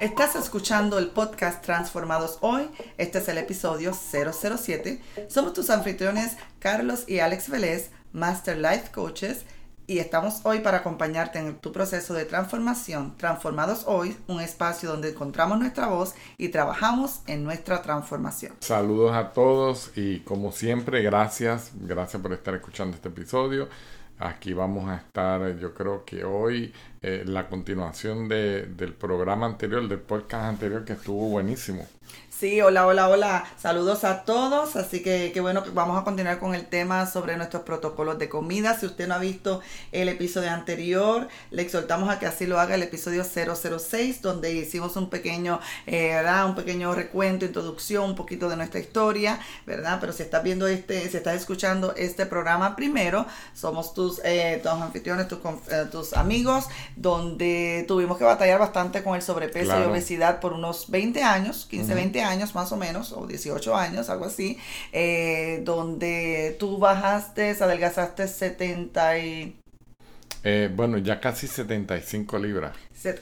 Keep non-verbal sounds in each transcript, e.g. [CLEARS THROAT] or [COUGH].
Estás escuchando el podcast Transformados Hoy. Este es el episodio 007. Somos tus anfitriones Carlos y Alex Vélez, Master Life Coaches, y estamos hoy para acompañarte en tu proceso de transformación. Transformados Hoy, un espacio donde encontramos nuestra voz y trabajamos en nuestra transformación. Saludos a todos y como siempre, gracias, gracias por estar escuchando este episodio. Aquí vamos a estar, yo creo que hoy, eh, la continuación de, del programa anterior, del podcast anterior, que estuvo buenísimo. Sí, hola, hola, hola. Saludos a todos. Así que qué bueno que vamos a continuar con el tema sobre nuestros protocolos de comida. Si usted no ha visto el episodio anterior, le exhortamos a que así lo haga el episodio 006, donde hicimos un pequeño, eh, ¿verdad? Un pequeño recuento, introducción, un poquito de nuestra historia, ¿verdad? Pero si estás viendo este, si estás escuchando este programa primero, somos tus, eh, tus anfitriones, tus, eh, tus amigos, donde tuvimos que batallar bastante con el sobrepeso y obesidad por unos 20 años, 15, 20 años años más o menos, o 18 años, algo así, eh, donde tú bajaste, adelgazaste 70 y... Eh, bueno, ya casi 75 libras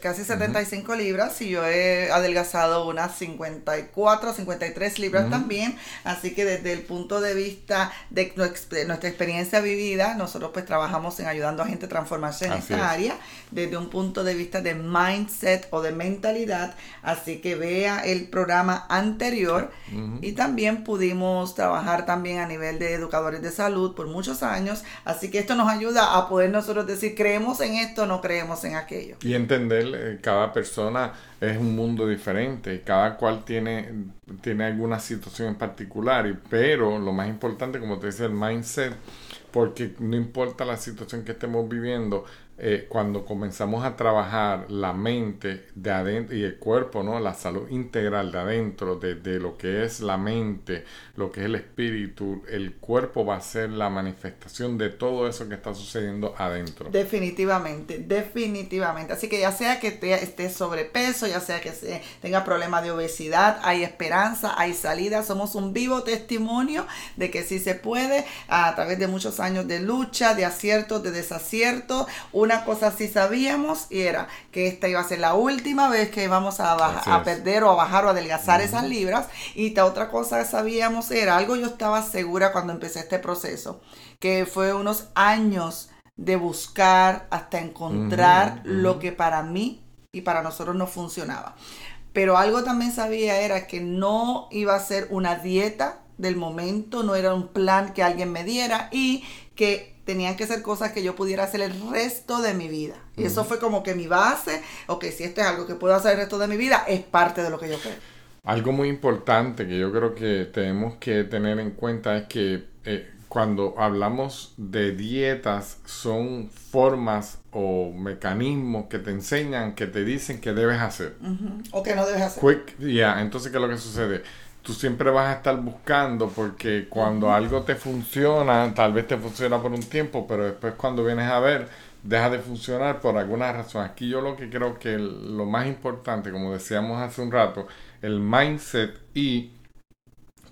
casi 75 libras y yo he adelgazado unas 54, 53 libras también. Así que desde el punto de vista de nuestra experiencia vivida, nosotros pues trabajamos en ayudando a gente a transformarse en esta área desde un punto de vista de mindset o de mentalidad. Así que vea el programa anterior y también pudimos trabajar también a nivel de educadores de salud por muchos años. Así que esto nos ayuda a poder nosotros decir creemos en esto, no creemos en aquello. Y entender eh, cada persona es un mundo diferente, cada cual tiene, tiene alguna situación en particular, pero lo más importante, como te dice, el mindset, porque no importa la situación que estemos viviendo, eh, cuando comenzamos a trabajar la mente de adentro y el cuerpo, ¿no? La salud integral de adentro, de, lo que es la mente, lo que es el espíritu, el cuerpo va a ser la manifestación de todo eso que está sucediendo adentro. Definitivamente, definitivamente. Así que ya sea que esté sobrepeso, ya sea que tenga problemas de obesidad, hay esperanza, hay salida. Somos un vivo testimonio de que sí se puede a través de muchos años de lucha, de aciertos, de desaciertos cosa sí sabíamos y era que esta iba a ser la última vez que íbamos a, a perder o a bajar o adelgazar esas libras. Y la otra cosa que sabíamos era algo yo estaba segura cuando empecé este proceso, que fue unos años de buscar hasta encontrar lo que para mí y para nosotros no funcionaba. Pero algo también sabía era que no iba a ser una dieta del momento, no era un plan que alguien me diera y que tenían que ser cosas que yo pudiera hacer el resto de mi vida. Y eso fue como que mi base, ok, si esto es algo que puedo hacer el resto de mi vida, es parte de lo que yo creo. Algo muy importante que yo creo que tenemos que tener en cuenta es que eh, cuando hablamos de dietas son formas o mecanismos que te enseñan, que te dicen que debes hacer. O que no debes hacer. Quick, entonces ¿qué es lo que sucede? Tú siempre vas a estar buscando porque cuando algo te funciona, tal vez te funciona por un tiempo, pero después cuando vienes a ver, deja de funcionar por alguna razón. Aquí yo lo que creo que lo más importante, como decíamos hace un rato, el mindset y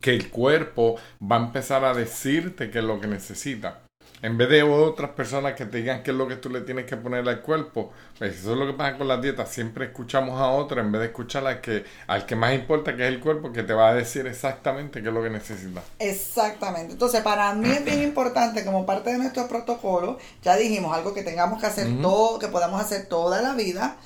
que el cuerpo va a empezar a decirte qué es lo que necesita. En vez de otras personas que te digan qué es lo que tú le tienes que poner al cuerpo, pues eso es lo que pasa con las dietas. Siempre escuchamos a otra en vez de escuchar al que, al que más importa, que es el cuerpo, que te va a decir exactamente qué es lo que necesitas. Exactamente. Entonces, para mí es bien importante, como parte de nuestro protocolo, ya dijimos algo que tengamos que hacer todo, que podamos hacer toda la vida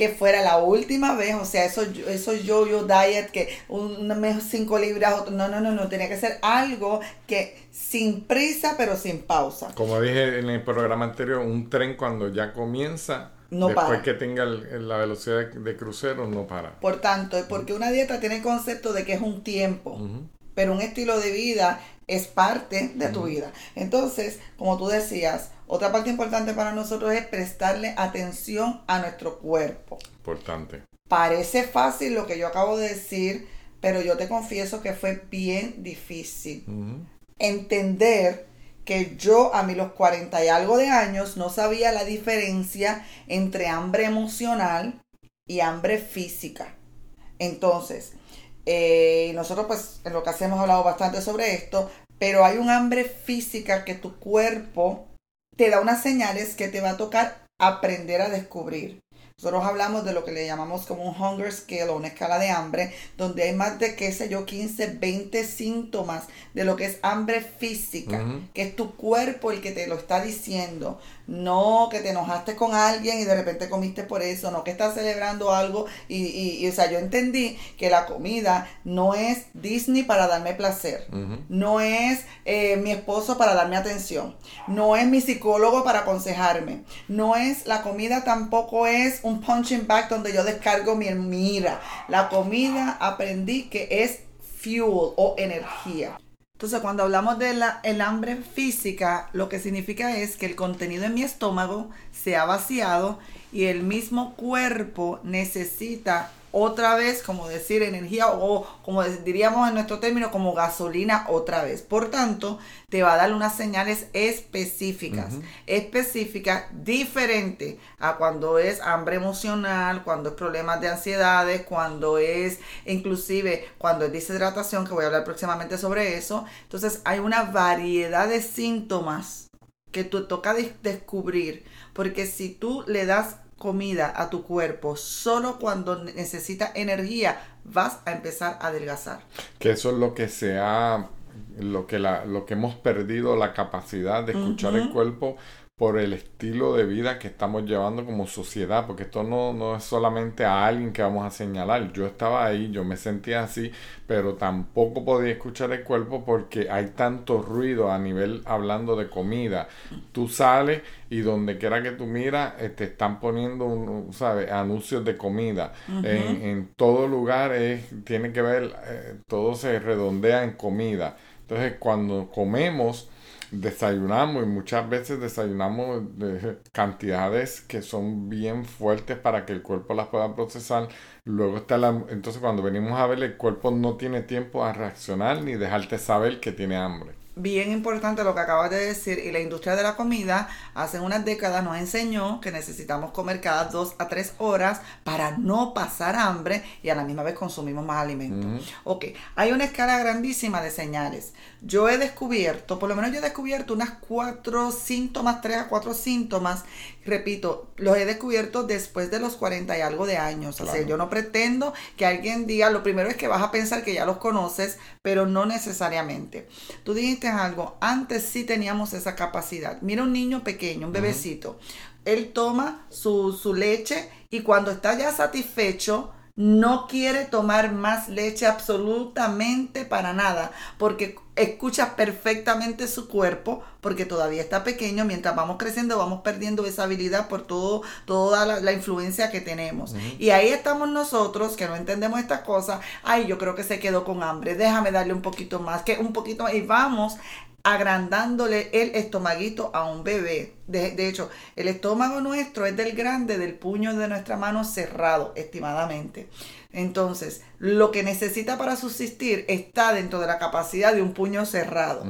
que fuera la última vez, o sea, eso, eso yo-yo diet, que un mes cinco libras, otro, no, no, no, no, tenía que ser algo que sin prisa, pero sin pausa. Como dije en el programa anterior, un tren cuando ya comienza, no después que tenga la velocidad de, crucero, no para. Por tanto, porque una dieta tiene el concepto de que es un tiempo, pero un estilo de vida es parte de tu vida. Entonces, como tú decías, otra parte importante para nosotros es prestarle atención a nuestro cuerpo. Importante. Parece fácil lo que yo acabo de decir, pero yo te confieso que fue bien difícil. Entender que yo a mí los 40 y algo de años no sabía la diferencia entre hambre emocional y hambre física. Entonces, eh, nosotros pues en lo que hacemos hablado bastante sobre esto, pero hay un hambre física que tu cuerpo te da unas señales que te va a tocar aprender a descubrir. Nosotros hablamos de lo que le llamamos como un hunger scale o una escala de hambre, donde hay más de, qué sé yo, 15, 20 síntomas de lo que es hambre física, que es tu cuerpo el que te lo está diciendo. No que te enojaste con alguien y de repente comiste por eso, no que estás celebrando algo y, y, o sea, yo entendí que la comida no es Disney para darme placer, no es eh, mi esposo para darme atención, no es mi psicólogo para aconsejarme, no es la comida tampoco es un punching back donde yo descargo mi, mira. La comida aprendí que es fuel o energía. Entonces, cuando hablamos de la, el hambre física, lo que significa es que el contenido en mi estómago se ha vaciado y el mismo cuerpo necesita otra vez, como decir energía o como diríamos en nuestro término, como gasolina otra vez. Por tanto, te va a dar unas señales específicas, específicas, diferentes a cuando es hambre emocional, cuando es problemas de ansiedades, cuando es inclusive cuando es deshidratación, que voy a hablar próximamente sobre eso. Entonces, hay una variedad de síntomas que tú toca descubrir, porque si tú le das comida a tu cuerpo solo cuando necesita energía, vas a empezar a adelgazar. Que eso es lo que se ha, lo que, la, lo que hemos perdido la capacidad de escuchar el cuerpo por el estilo de vida que estamos llevando como sociedad, porque esto no, no es solamente a alguien que vamos a señalar. Yo estaba ahí, yo me sentía así, pero tampoco podía escuchar el cuerpo porque hay tanto ruido a nivel hablando de comida. Tú sales y donde quiera que tú miras, eh, te están poniendo, un, ¿sabes? anuncios de comida. en, en, todo lugar es, tiene que ver, eh, todo se redondea en comida. Entonces, cuando comemos, desayunamos y muchas veces desayunamos de cantidades que son bien fuertes para que el cuerpo las pueda procesar. Luego está la... Entonces cuando venimos a ver el cuerpo no tiene tiempo a reaccionar ni dejarte saber que tiene hambre bien importante lo que acabas de decir y la industria de la comida hace unas décadas nos enseñó que necesitamos comer cada dos a tres horas para no pasar hambre y a la misma vez consumimos más alimentos. Ok, hay una escala grandísima de señales. Yo he descubierto, por lo menos yo he descubierto unas cuatro síntomas, tres a cuatro síntomas repito, los he descubierto después de los 40 y algo de años. O sea, yo no pretendo que alguien diga, lo primero es que vas a pensar que ya los conoces, pero no necesariamente. Tú dijiste algo, antes sí teníamos esa capacidad. Mira un niño pequeño, un bebecito. Él toma su, su leche y cuando está ya satisfecho, no quiere tomar más leche absolutamente para nada, porque escucha perfectamente su cuerpo, porque todavía está pequeño, mientras vamos creciendo vamos perdiendo esa habilidad por todo, toda la, influencia que tenemos. Y ahí estamos nosotros, que no entendemos estas cosas, ay, yo creo que se quedó con hambre, déjame darle un poquito más, que un poquito más, y vamos agrandándole el estomaguito a un bebé. De, de, hecho, el estómago nuestro es del grande del puño de nuestra mano cerrado, estimadamente. Entonces, lo que necesita para subsistir está dentro de la capacidad de un puño cerrado.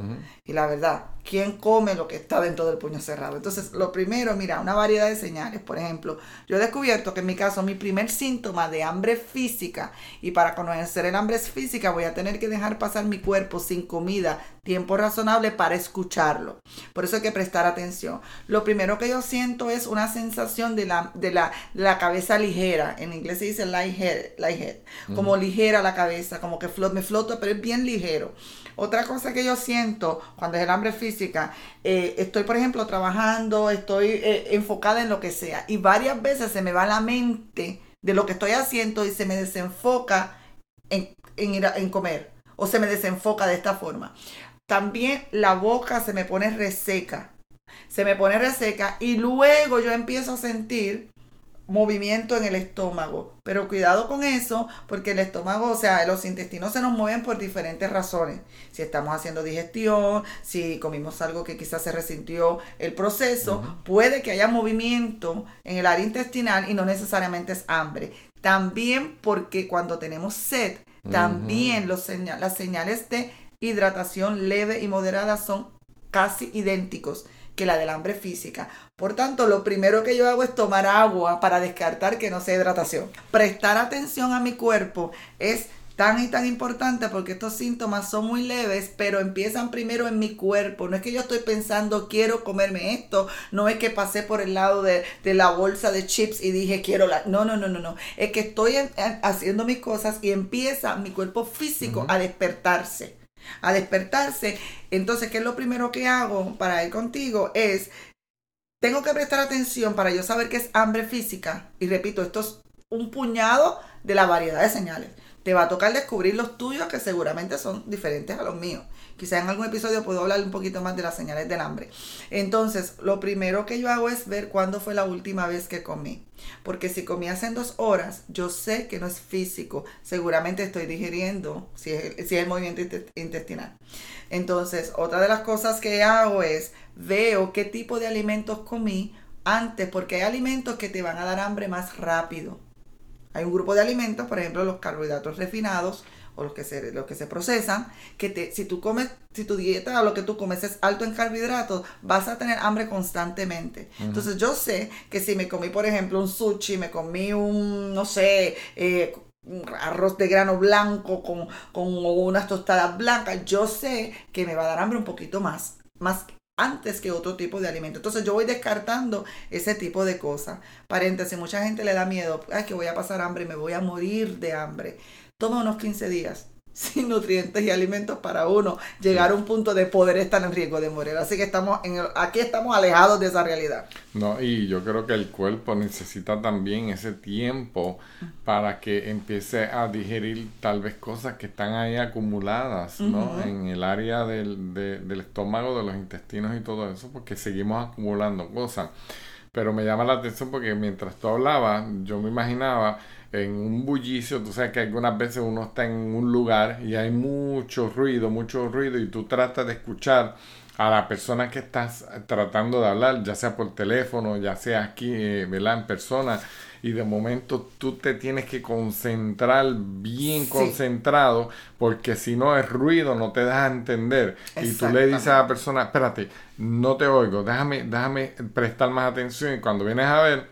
Y la verdad, ¿quién come lo que está dentro del puño cerrado? Entonces, lo primero, mira, una variedad de señales. Por ejemplo, yo he descubierto que en mi caso, mi primer síntoma de hambre física, y para conocer el hambre física, voy a tener que dejar pasar mi cuerpo sin comida, tiempo razonable para escucharlo. Por eso hay que prestar atención. Lo primero que yo siento es una sensación de la, de la, la cabeza ligera. En inglés se dice light head, light head. Como ligera la cabeza, como que me flota, pero es bien ligero. Otra cosa que yo siento cuando es el hambre física, eh, estoy por ejemplo trabajando, estoy eh, enfocada en lo que sea y varias veces se me va la mente de lo que estoy haciendo y se me desenfoca en, en ir en comer o se me desenfoca de esta forma. También la boca se me pone reseca, se me pone reseca y luego yo empiezo a sentir movimiento en el estómago. Pero cuidado con eso, porque el estómago, o sea, los intestinos se nos mueven por diferentes razones. Si estamos haciendo digestión, si comimos algo que quizás se resintió el proceso, puede que haya movimiento en el área intestinal y no necesariamente es hambre. También porque cuando tenemos sed, también los las señales de hidratación leve y moderada son casi idénticos que la del hambre física. Por tanto, lo primero que yo hago es tomar agua para descartar que no sea hidratación. Prestar atención a mi cuerpo es tan y tan importante porque estos síntomas son muy leves, pero empiezan primero en mi cuerpo. No es que yo estoy pensando quiero comerme esto, no es que pasé por el lado de, la bolsa de chips y dije quiero la... No, no, no, no, no. Es que estoy haciendo mis cosas y empieza mi cuerpo físico a despertarse. A despertarse. Entonces, ¿qué es lo primero que hago para ir contigo? Es tengo que prestar atención para yo saber qué es hambre física. Y repito, esto es un puñado de la variedad de señales. Te va a tocar descubrir los tuyos que seguramente son diferentes a los míos. Quizá en algún episodio puedo hablar un poquito más de las señales del hambre. Entonces, lo primero que yo hago es ver cuándo fue la última vez que comí. Porque si comí hace dos horas, yo sé que no es físico. Seguramente estoy digiriendo si es, si es el movimiento intestinal. Entonces, otra de las cosas que hago es veo qué tipo de alimentos comí antes, porque hay alimentos que te van a dar hambre más rápido. Hay un grupo de alimentos, por ejemplo, los carbohidratos refinados o los que se, los que se procesan, que te, si tú comes, si tu dieta o lo que tú comes es alto en carbohidratos, vas a tener hambre constantemente. Entonces yo sé que si me comí, por ejemplo, un sushi, me comí un, no sé, eh, arroz de grano blanco con, con unas tostadas blancas, yo sé que me va a dar hambre un poquito más, más antes que otro tipo de alimento. Entonces yo voy descartando ese tipo de cosas. Paréntesis, mucha gente le da miedo, ay, que voy a pasar hambre, me voy a morir de hambre. Toma unos 15 días [LAUGHS] sin nutrientes y alimentos para uno llegar a un punto de poder estar en riesgo de morir. Así que estamos en aquí estamos alejados de esa realidad. No, y yo creo que el cuerpo necesita también ese tiempo para que empiece a digerir tal vez cosas que están ahí acumuladas, ¿no? En el área del, del estómago, de los intestinos y todo eso, porque seguimos acumulando cosas. Pero me llama la atención porque mientras tú hablabas, yo me imaginaba en un bullicio, tú sabes que algunas veces uno está en un lugar y hay mucho ruido, mucho ruido y tú tratas de escuchar a la persona que estás tratando de hablar, ya sea por teléfono, ya sea aquí, eh, En persona, y de momento tú te tienes que concentrar bien concentrado, porque si no es ruido, no te das a entender. Y tú le dices a la persona, espérate, no te oigo, déjame, déjame prestar más atención, y cuando vienes a ver,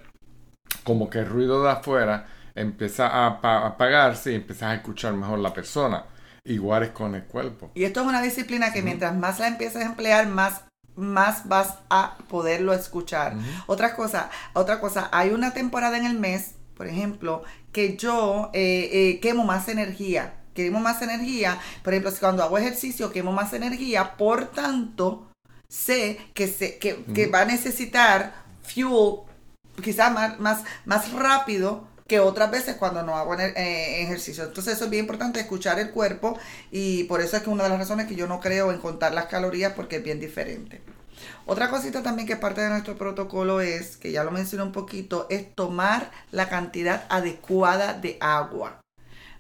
como que el ruido de afuera, empieza a, apagarse y empiezas a escuchar mejor la persona. Igual es con el cuerpo. Y esto es una disciplina que mientras más la empiezas a emplear, más más vas a poderlo escuchar. Otra cosa, otra cosa, hay una temporada en el mes, por ejemplo, que yo eh, eh, quemo más energía. Quemo más energía. Por ejemplo, cuando hago ejercicio, quemo más energía. Por tanto, sé que, se, que, que va a necesitar fuel quizás más, más, más rápido que otras veces cuando no hago eh, ejercicio. Entonces eso es bien importante, escuchar el cuerpo y por eso es que una de las razones que yo no creo en contar las calorías porque es bien diferente. Otra cosita también que es parte de nuestro protocolo es, que ya lo mencioné un poquito, es tomar la cantidad adecuada de agua.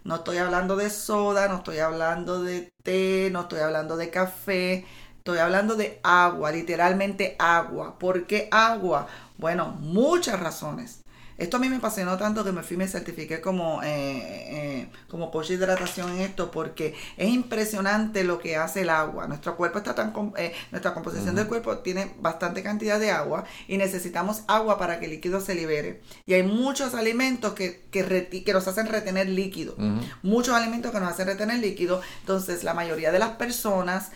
No estoy hablando de soda, no estoy hablando de té, no estoy hablando de café, estoy hablando de agua, literalmente agua. ¿Por qué agua? Bueno, muchas razones. Esto a mí me apasionó tanto que me fui y me certifiqué como, eh, eh, como coach de hidratación en esto porque es impresionante lo que hace el agua. Nuestro cuerpo está tan... Eh, nuestra composición del cuerpo tiene bastante cantidad de agua y necesitamos agua para que el líquido se libere. Y hay muchos alimentos que, que, que nos hacen retener líquido. Muchos alimentos que nos hacen retener líquido. Entonces la mayoría de las personas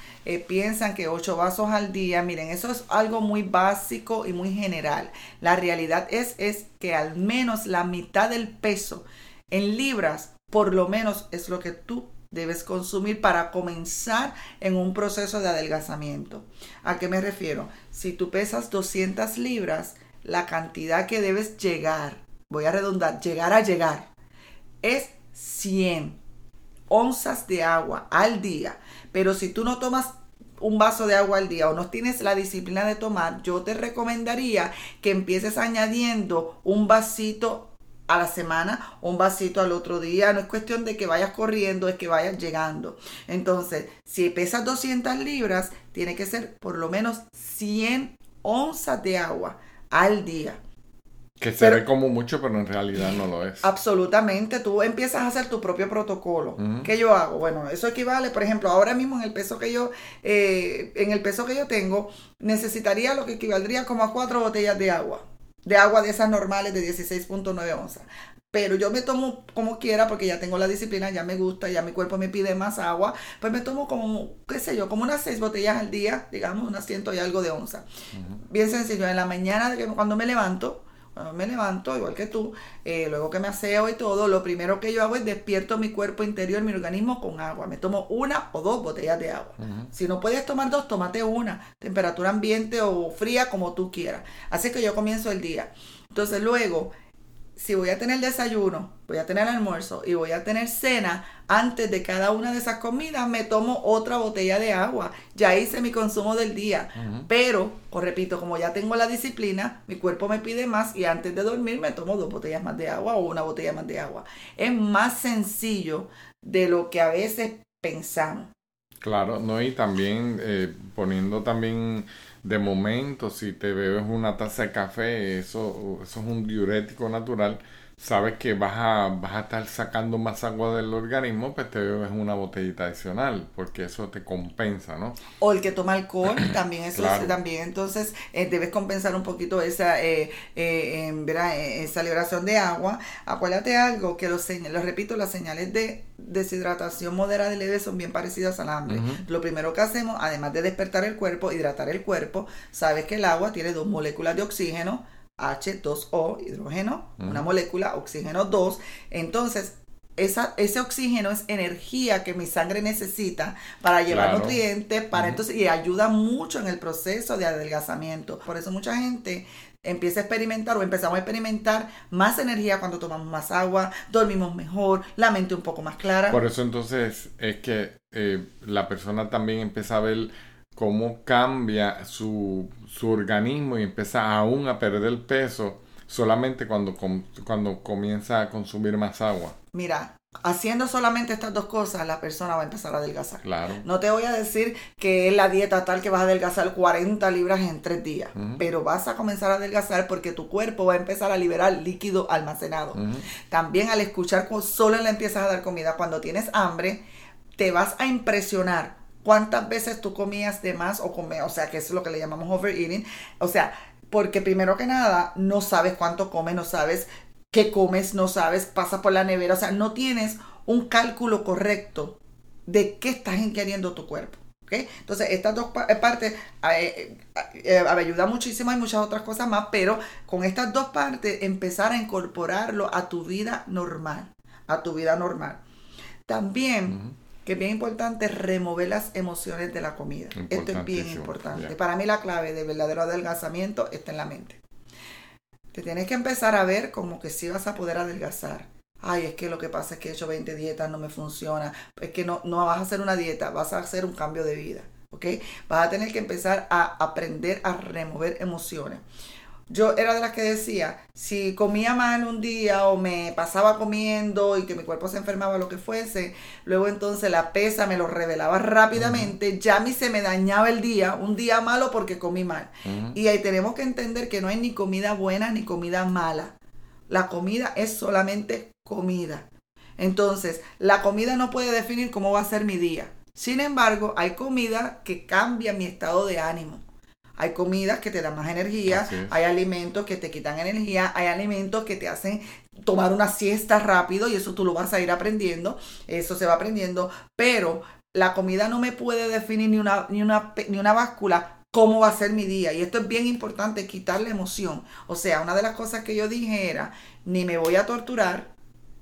piensan que 8 vasos al día, miren, eso es algo muy básico y muy general. La realidad es, es que al menos la mitad del peso en libras, por lo menos es lo que tú debes consumir para comenzar en un proceso de adelgazamiento. ¿A qué me refiero? Si tú pesas 200 libras, la cantidad que debes llegar, voy a redundar, llegar a llegar, es 100 onzas de agua al día. Pero si tú no tomas un vaso de agua al día o no tienes la disciplina de tomar, yo te recomendaría que empieces añadiendo un vasito a la semana, un vasito al otro día. No es cuestión de que vayas corriendo, es que vayas llegando. Entonces, si pesas 200 libras, tiene que ser por lo menos 100 onzas de agua al día. Que se ve como mucho, pero en realidad no lo es. Absolutamente. Tú empiezas a hacer tu propio protocolo. ¿Qué yo hago? Bueno, eso equivale, por ejemplo, ahora mismo en el peso que yo, eh, en el peso que yo tengo, necesitaría lo que equivaldría como a cuatro botellas de agua. De agua de esas normales de 16.9 onzas. pero yo me tomo como quiera porque ya tengo la disciplina, ya me gusta, ya mi cuerpo me pide más agua, pues me tomo como, qué sé yo, como unas seis botellas al día, digamos, unas ciento y algo de onza. Bien sencillo, en la mañana cuando me levanto, me levanto, igual que tú, eh, luego que me aseo y todo, lo primero que yo hago es despierto mi cuerpo interior, mi organismo con agua. Me tomo una o dos botellas de agua. Si no puedes tomar dos, tómate una. Temperatura ambiente o fría, como tú quieras. Así que yo comienzo el día. Entonces luego si voy a tener desayuno, voy a tener almuerzo y voy a tener cena, antes de cada una de esas comidas me tomo otra botella de agua. Ya hice mi consumo del día. Pero, os repito, como ya tengo la disciplina, mi cuerpo me pide más y antes de dormir me tomo dos botellas más de agua o una botella más de agua. Es más sencillo de lo que a veces pensamos. Claro, no, y también eh, poniendo también de momento, si te bebes una taza de café, eso, eso es un diurético natural sabes que vas a, vas a estar sacando más agua del organismo, pues te bebes una botellita adicional, porque eso te compensa, ¿no? O el que toma alcohol, [CLEARS THROAT] también eso también, entonces eh, debes compensar un poquito esa, eh, eh, eh, esa liberación de agua. Acuérdate algo, que los lo repito, las señales de deshidratación moderada y leve son bien parecidas al hambre. Lo primero que hacemos, además de despertar el cuerpo, hidratar el cuerpo, sabes que el agua tiene dos moléculas de oxígeno, H2O, hidrógeno, una molécula, oxígeno 2. Entonces, esa, ese oxígeno es energía que mi sangre necesita para llevar nutrientes, para entonces, y ayuda mucho en el proceso de adelgazamiento. Por eso mucha gente empieza a experimentar o empezamos a experimentar más energía cuando tomamos más agua, dormimos mejor, la mente un poco más clara. Por eso entonces es que eh, la persona también empieza a ver cómo cambia su, su organismo y empieza aún a perder peso solamente cuando, cuando comienza a consumir más agua. Mira, haciendo solamente estas dos cosas, la persona va a empezar a adelgazar. Claro. No te voy a decir que es la dieta tal que vas a adelgazar 40 libras en tres días, pero vas a comenzar a adelgazar porque tu cuerpo va a empezar a liberar líquido almacenado. También al escuchar solo le empiezas a dar comida cuando tienes hambre, te vas a impresionar cuántas veces tú comías de más o comías, o sea, que es lo que le llamamos overeating, o sea, porque primero que nada no sabes cuánto comes, no sabes qué comes, no sabes, pasas por la nevera, o sea, no tienes un cálculo correcto de qué estás ingiriendo tu cuerpo. ¿okay? Entonces, estas dos eh, partes eh, eh, ayudan muchísimo, hay muchas otras cosas más, pero con estas dos partes empezar a incorporarlo a tu vida normal, a tu vida normal. También que es bien importante remover las emociones de la comida. Esto es bien importante. Para mí la clave de verdadero adelgazamiento está en la mente. Te tienes que empezar a ver como que si vas a poder adelgazar. Ay, es que lo que pasa es que he hecho 20 dietas, no me funciona. Es que no, no vas a hacer una dieta, vas a hacer un cambio de vida. ¿Ok? Vas a tener que empezar a aprender a remover emociones yo era de las que decía, si comía mal un día o me pasaba comiendo y que mi cuerpo se enfermaba, lo que fuese, luego entonces la pesa me lo revelaba rápidamente, ya a mí se me dañaba el día, un día malo porque comí mal. Y ahí tenemos que entender que no hay ni comida buena ni comida mala. La comida es solamente comida. Entonces, la comida no puede definir cómo va a ser mi día. Sin embargo, hay comida que cambia mi estado de ánimo. Hay comidas que te dan más energía, hay alimentos que te quitan energía, hay alimentos que te hacen tomar una siesta rápido y eso tú lo vas a ir aprendiendo, eso se va aprendiendo, pero la comida no me puede definir ni una, ni una, ni una báscula cómo va a ser mi día. Y esto es bien importante, quitarle emoción. O sea, una de las cosas que yo dije era, ni me voy a torturar,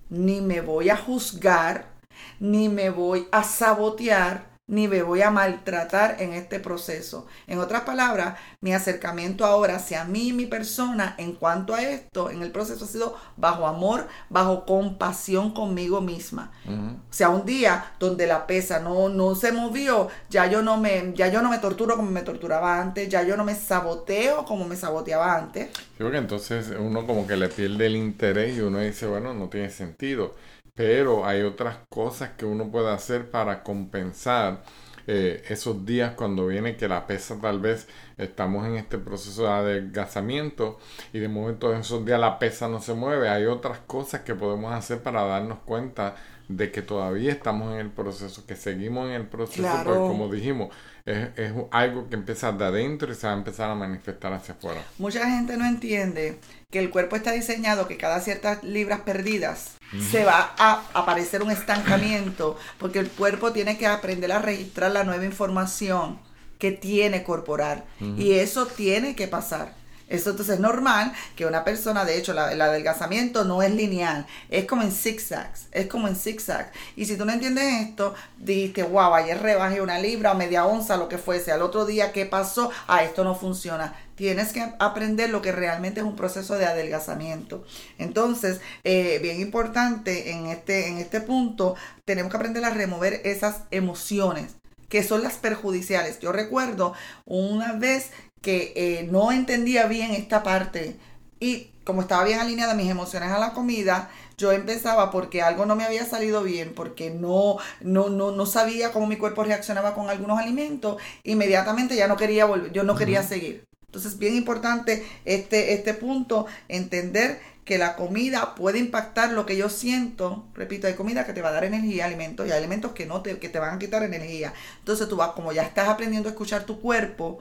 ni me voy a juzgar, ni me voy a sabotear, ni me voy a maltratar en este proceso. En otras palabras, mi acercamiento ahora hacia mí y mi persona en cuanto a esto, en el proceso ha sido bajo amor, bajo compasión conmigo misma. O sea, un día donde la pesa no, no se movió, ya yo no me, ya yo no me torturo como me torturaba antes, ya yo no me saboteo como me saboteaba antes. Creo que entonces uno como que le pierde el interés y uno dice, bueno, no tiene sentido pero hay otras cosas que uno puede hacer para compensar eh, esos días cuando viene que la pesa tal vez estamos en este proceso de adelgazamiento y de momento en esos días la pesa no se mueve, hay otras cosas que podemos hacer para darnos cuenta de que todavía estamos en el proceso, que seguimos en el proceso, porque como dijimos, es, es, algo que empieza de adentro y se va a empezar a manifestar hacia afuera. Mucha gente no entiende que el cuerpo está diseñado que cada ciertas libras perdidas se va a aparecer un estancamiento, porque el cuerpo tiene que aprender a registrar la nueva información que tiene corporal. Y eso tiene que pasar. Eso entonces es normal que una persona, de hecho, el adelgazamiento no es lineal, es como en zigzags, es como en zigzags. Y si tú no entiendes esto, dijiste, wow, ayer rebajé una libra o media onza, lo que fuese, al otro día, ¿qué pasó? Ah, esto no funciona. Tienes que aprender lo que realmente es un proceso de adelgazamiento. Entonces, eh, bien importante en este, en este punto, tenemos que aprender a remover esas emociones que son las perjudiciales. Yo recuerdo una vez que eh, no entendía bien esta parte y como estaba bien alineada mis emociones a la comida, yo empezaba porque algo no me había salido bien, porque no, no, no, no sabía cómo mi cuerpo reaccionaba con algunos alimentos, inmediatamente ya no quería volver, yo no quería seguir. Entonces, bien importante este, este punto, entender que la comida puede impactar lo que yo siento. Repito, hay comida que te va a dar energía, alimentos, y hay alimentos que no te, que te van a quitar energía. Entonces tú vas, como ya estás aprendiendo a escuchar tu cuerpo,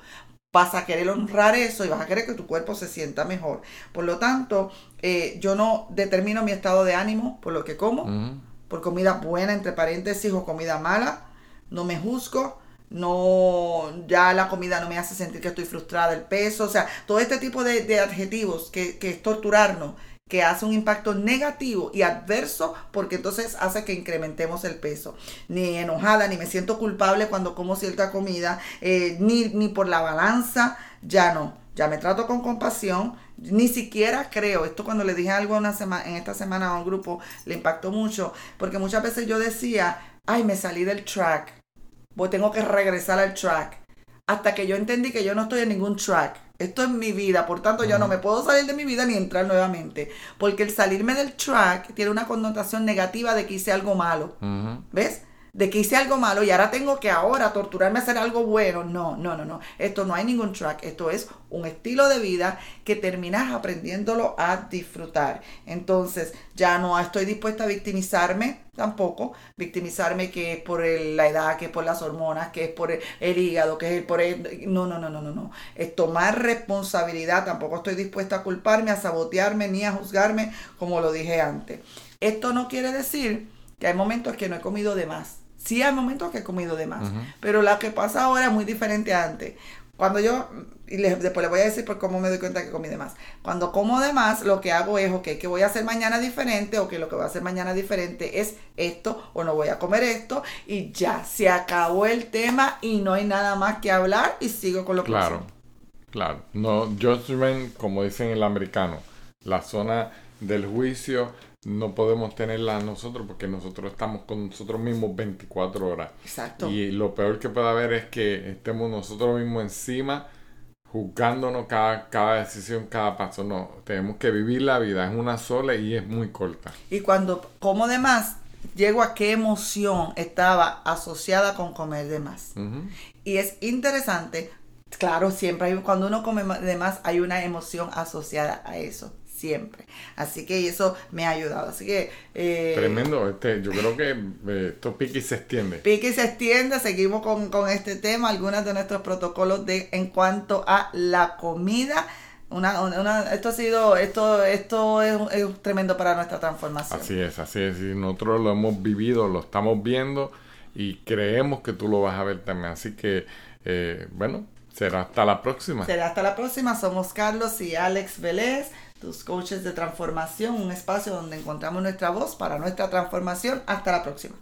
vas a querer honrar eso y vas a querer que tu cuerpo se sienta mejor. Por lo tanto, eh, yo no determino mi estado de ánimo por lo que como, por comida buena, entre paréntesis, o comida mala. No me juzgo, no, ya la comida no me hace sentir que estoy frustrada, el peso, o sea, todo este tipo de, de adjetivos que, que es torturarnos que hace un impacto negativo y adverso porque entonces hace que incrementemos el peso. Ni enojada, ni me siento culpable cuando como cierta comida, eh, ni, ni por la balanza, ya no. Ya me trato con compasión, ni siquiera creo, esto cuando le dije algo una semana, en esta semana a un grupo, le impactó mucho, porque muchas veces yo decía, ay, me salí del track, pues tengo que regresar al track, hasta que yo entendí que yo no estoy en ningún track esto es mi vida, por tanto yo no me puedo salir de mi vida ni entrar nuevamente. Porque el salirme del track tiene una connotación negativa de que hice algo malo. ¿Ves? De que hice algo malo y ahora tengo que ahora torturarme a hacer algo bueno. No, no, no, no. Esto no hay ningún track. Esto es un estilo de vida que terminas aprendiéndolo a disfrutar. Entonces, ya no estoy dispuesta a victimizarme tampoco. Victimizarme que es por la edad, que es por las hormonas, que es por el, hígado, que es por el... No, no, no, no, no, no. Es tomar responsabilidad. Tampoco estoy dispuesta a culparme, a sabotearme, ni a juzgarme, como lo dije antes. Esto no quiere decir que hay momentos que no he comido de más. Sí hay momentos que he comido de más, pero lo que pasa ahora es muy diferente a antes. Cuando yo, y después le voy a decir por cómo me doy cuenta que comí de más. Cuando como de más, lo que hago es, ok, que voy a hacer mañana diferente, o que lo que voy a hacer mañana diferente es esto, o no voy a comer esto, y ya, se acabó el tema y no hay nada más que hablar y sigo con lo que Claro, claro. No, judgment, como dicen el americano, la zona del juicio no podemos tenerla nosotros porque nosotros estamos con nosotros mismos 24 horas. Exacto. Y lo peor que puede haber es que estemos nosotros mismos encima juzgándonos cada, cada decisión, cada paso. No, tenemos que vivir la vida, es una sola y es muy corta. Y cuando como de más, llego a qué emoción estaba asociada con comer de más. Y es interesante, claro, siempre hay, cuando uno come de más hay una emoción asociada a eso siempre. Así que eso me ha ayudado. Así que... Eh, Tremendo, este, yo creo que eh, esto pique y se extiende. Pique y se extiende, seguimos con, este tema, algunos de nuestros protocolos de en cuanto a la comida. Una, una, esto ha sido, esto, esto es, tremendo para nuestra transformación. Así es, así es. Y nosotros lo hemos vivido, lo estamos viendo y creemos que tú lo vas a ver también. Así que, eh, bueno, será hasta la próxima. Será hasta la próxima. Somos Carlos y Alex Vélez tus coaches de transformación, un espacio donde encontramos nuestra voz para nuestra transformación. Hasta la próxima.